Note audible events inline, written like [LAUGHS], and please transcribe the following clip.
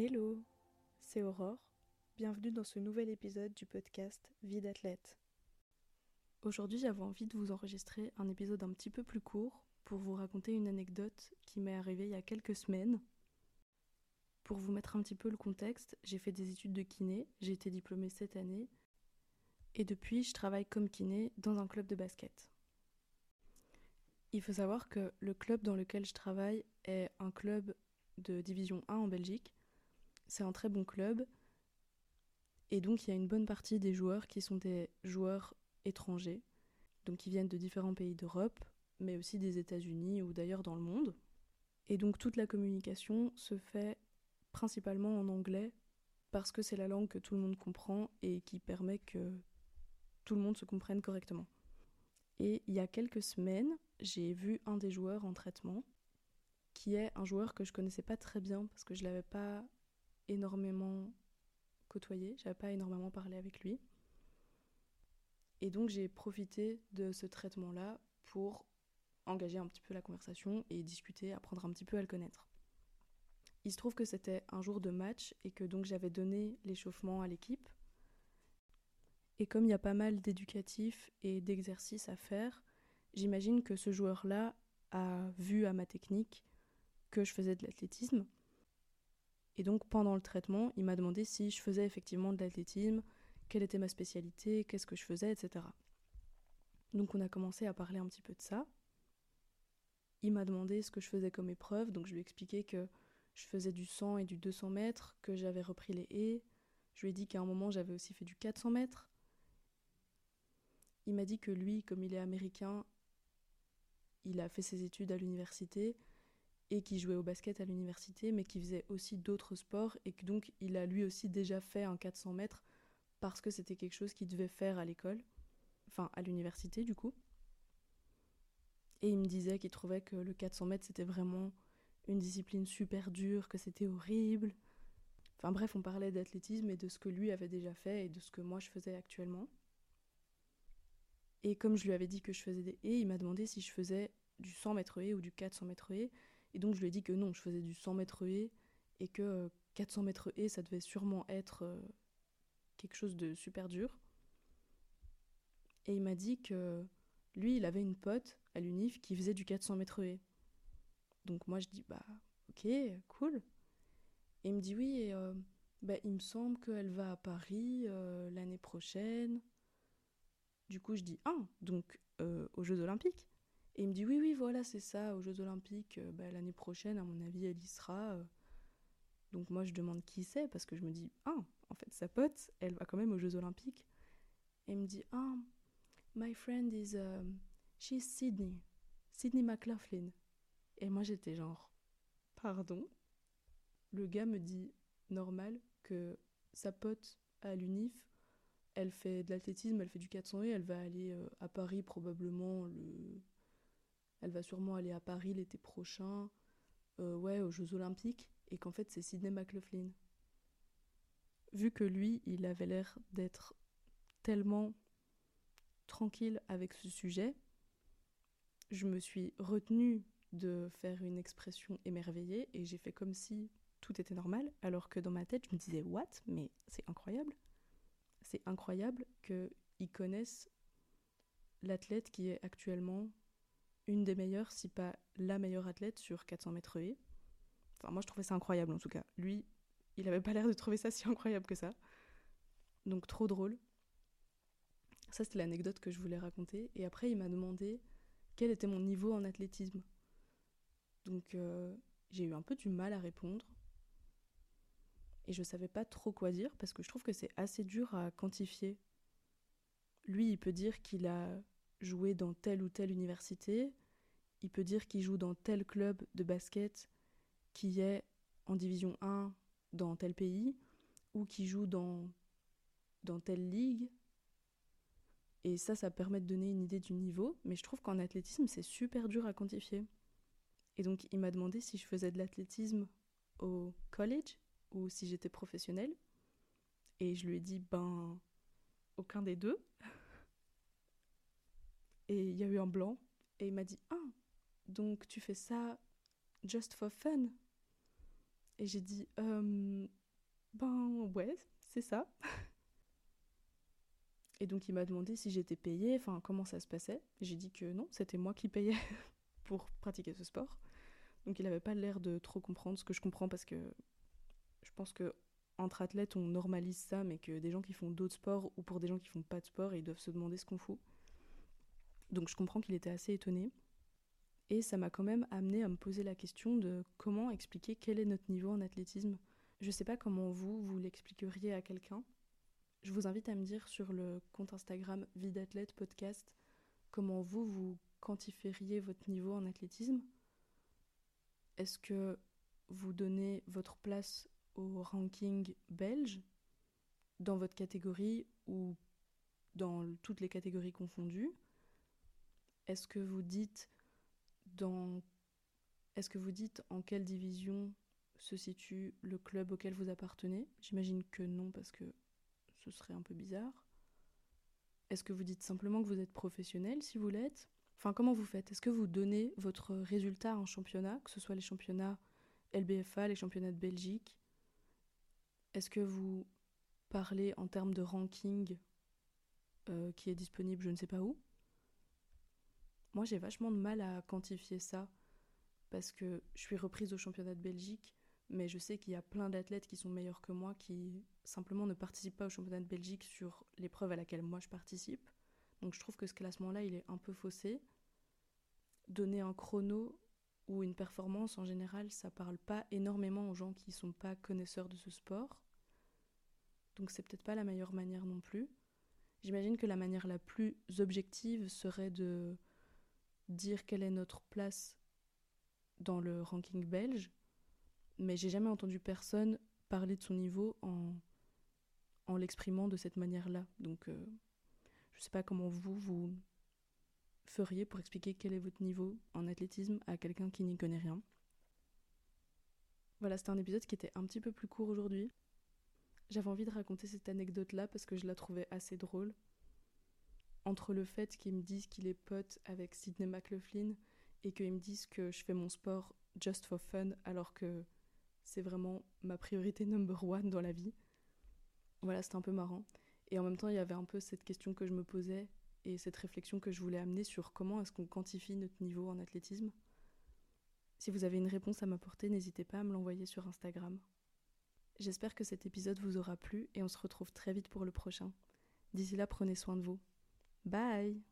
Hello, c'est Aurore. Bienvenue dans ce nouvel épisode du podcast Vie d'athlète. Aujourd'hui, j'avais envie de vous enregistrer un épisode un petit peu plus court pour vous raconter une anecdote qui m'est arrivée il y a quelques semaines. Pour vous mettre un petit peu le contexte, j'ai fait des études de kiné, j'ai été diplômée cette année et depuis, je travaille comme kiné dans un club de basket. Il faut savoir que le club dans lequel je travaille est un club de division 1 en Belgique. C'est un très bon club. Et donc il y a une bonne partie des joueurs qui sont des joueurs étrangers, donc qui viennent de différents pays d'Europe, mais aussi des États-Unis ou d'ailleurs dans le monde. Et donc toute la communication se fait principalement en anglais parce que c'est la langue que tout le monde comprend et qui permet que tout le monde se comprenne correctement. Et il y a quelques semaines, j'ai vu un des joueurs en traitement, qui est un joueur que je connaissais pas très bien parce que je l'avais pas énormément côtoyé, j'avais pas énormément parlé avec lui. Et donc j'ai profité de ce traitement-là pour engager un petit peu la conversation et discuter, apprendre un petit peu à le connaître. Il se trouve que c'était un jour de match et que donc j'avais donné l'échauffement à l'équipe et comme il y a pas mal d'éducatifs et d'exercices à faire, j'imagine que ce joueur-là a vu à ma technique que je faisais de l'athlétisme. Et donc pendant le traitement, il m'a demandé si je faisais effectivement de l'athlétisme, quelle était ma spécialité, qu'est-ce que je faisais, etc. Donc on a commencé à parler un petit peu de ça. Il m'a demandé ce que je faisais comme épreuve, donc je lui ai expliqué que je faisais du 100 et du 200 mètres, que j'avais repris les haies. Je lui ai dit qu'à un moment j'avais aussi fait du 400 mètres, il m'a dit que lui, comme il est américain, il a fait ses études à l'université et qu'il jouait au basket à l'université, mais qu'il faisait aussi d'autres sports et que donc il a lui aussi déjà fait un 400 mètres parce que c'était quelque chose qu'il devait faire à l'école, enfin à l'université du coup. Et il me disait qu'il trouvait que le 400 mètres c'était vraiment une discipline super dure, que c'était horrible. Enfin bref, on parlait d'athlétisme et de ce que lui avait déjà fait et de ce que moi je faisais actuellement. Et comme je lui avais dit que je faisais des haies, il m'a demandé si je faisais du 100 mètres haies ou du 400 mètres haies. Et donc je lui ai dit que non, je faisais du 100 mètres haies et que 400 mètres haies, ça devait sûrement être euh, quelque chose de super dur. Et il m'a dit que lui, il avait une pote à l'UNIF qui faisait du 400 mètres haies. Donc moi, je dis, bah, ok, cool. Et il me dit, oui, et, euh, bah, il me semble qu'elle va à Paris euh, l'année prochaine. Du coup, je dis Ah, donc euh, aux Jeux Olympiques Et il me dit Oui, oui, voilà, c'est ça, aux Jeux Olympiques, euh, bah, l'année prochaine, à mon avis, elle y sera. Euh. Donc moi, je demande qui c'est, parce que je me dis Ah, en fait, sa pote, elle va quand même aux Jeux Olympiques. Et il me dit Ah, my friend is. she's Sydney. Sydney McLaughlin. Et moi, j'étais genre Pardon? Le gars me dit normal que sa pote à l'UNIF elle fait de l'athlétisme, elle fait du 400 et elle va aller à Paris probablement le. Elle va sûrement aller à Paris l'été prochain, euh, ouais, aux Jeux Olympiques, et qu'en fait c'est Sidney McLaughlin. Vu que lui, il avait l'air d'être tellement tranquille avec ce sujet, je me suis retenue de faire une expression émerveillée et j'ai fait comme si tout était normal, alors que dans ma tête je me disais What? Mais c'est incroyable. C'est incroyable qu'ils connaissent l'athlète qui est actuellement une des meilleures, si pas la meilleure athlète sur 400 mètres haies. Enfin, moi, je trouvais ça incroyable en tout cas. Lui, il avait pas l'air de trouver ça si incroyable que ça. Donc, trop drôle. Ça, c'était l'anecdote que je voulais raconter. Et après, il m'a demandé quel était mon niveau en athlétisme. Donc, euh, j'ai eu un peu du mal à répondre et je savais pas trop quoi dire parce que je trouve que c'est assez dur à quantifier. Lui, il peut dire qu'il a joué dans telle ou telle université, il peut dire qu'il joue dans tel club de basket qui est en division 1 dans tel pays ou qui joue dans dans telle ligue. Et ça, ça permet de donner une idée du niveau, mais je trouve qu'en athlétisme, c'est super dur à quantifier. Et donc, il m'a demandé si je faisais de l'athlétisme au college, ou si j'étais professionnelle. Et je lui ai dit, ben, aucun des deux. [LAUGHS] Et il y a eu un blanc. Et il m'a dit, ah, donc tu fais ça just for fun Et j'ai dit euh, Ben ouais, c'est ça. [LAUGHS] Et donc il m'a demandé si j'étais payée, enfin comment ça se passait. J'ai dit que non, c'était moi qui payais [LAUGHS] pour pratiquer ce sport. Donc il n'avait pas l'air de trop comprendre ce que je comprends parce que je pense que entre athlètes on normalise ça, mais que des gens qui font d'autres sports ou pour des gens qui font pas de sport, ils doivent se demander ce qu'on fout. Donc je comprends qu'il était assez étonné. Et ça m'a quand même amené à me poser la question de comment expliquer quel est notre niveau en athlétisme. Je sais pas comment vous, vous l'expliqueriez à quelqu'un. Je vous invite à me dire sur le compte Instagram Vie d'athlète podcast comment vous, vous quantifieriez votre niveau en athlétisme. Est-ce que vous donnez votre place au ranking belge dans votre catégorie ou dans toutes les catégories confondues? Est-ce que vous dites est-ce que vous dites en quelle division se situe le club auquel vous appartenez? J'imagine que non parce que ce serait un peu bizarre. Est-ce que vous dites simplement que vous êtes professionnel si vous l'êtes? Enfin, comment vous faites? Est-ce que vous donnez votre résultat en championnat, que ce soit les championnats LBFA, les championnats de Belgique? Est-ce que vous parlez en termes de ranking euh, qui est disponible je ne sais pas où? Moi, j'ai vachement de mal à quantifier ça parce que je suis reprise au championnat de Belgique, mais je sais qu'il y a plein d'athlètes qui sont meilleurs que moi qui simplement ne participent pas au championnat de Belgique sur l'épreuve à laquelle moi je participe. Donc je trouve que ce classement-là, il est un peu faussé. Donner un chrono ou une performance, en général, ça parle pas énormément aux gens qui sont pas connaisseurs de ce sport. Donc c'est peut-être pas la meilleure manière non plus. J'imagine que la manière la plus objective serait de dire quelle est notre place dans le ranking belge, mais j'ai jamais entendu personne parler de son niveau en, en l'exprimant de cette manière-là. Donc euh, je sais pas comment vous, vous feriez pour expliquer quel est votre niveau en athlétisme à quelqu'un qui n'y connaît rien. Voilà, c'était un épisode qui était un petit peu plus court aujourd'hui. J'avais envie de raconter cette anecdote-là parce que je la trouvais assez drôle. Entre le fait qu'ils me disent qu'il est pote avec Sidney McLaughlin et qu'ils me disent que je fais mon sport just for fun alors que c'est vraiment ma priorité number one dans la vie. Voilà, c'était un peu marrant. Et en même temps, il y avait un peu cette question que je me posais et cette réflexion que je voulais amener sur comment est-ce qu'on quantifie notre niveau en athlétisme. Si vous avez une réponse à m'apporter, n'hésitez pas à me l'envoyer sur Instagram. J'espère que cet épisode vous aura plu et on se retrouve très vite pour le prochain. D'ici là, prenez soin de vous. Bye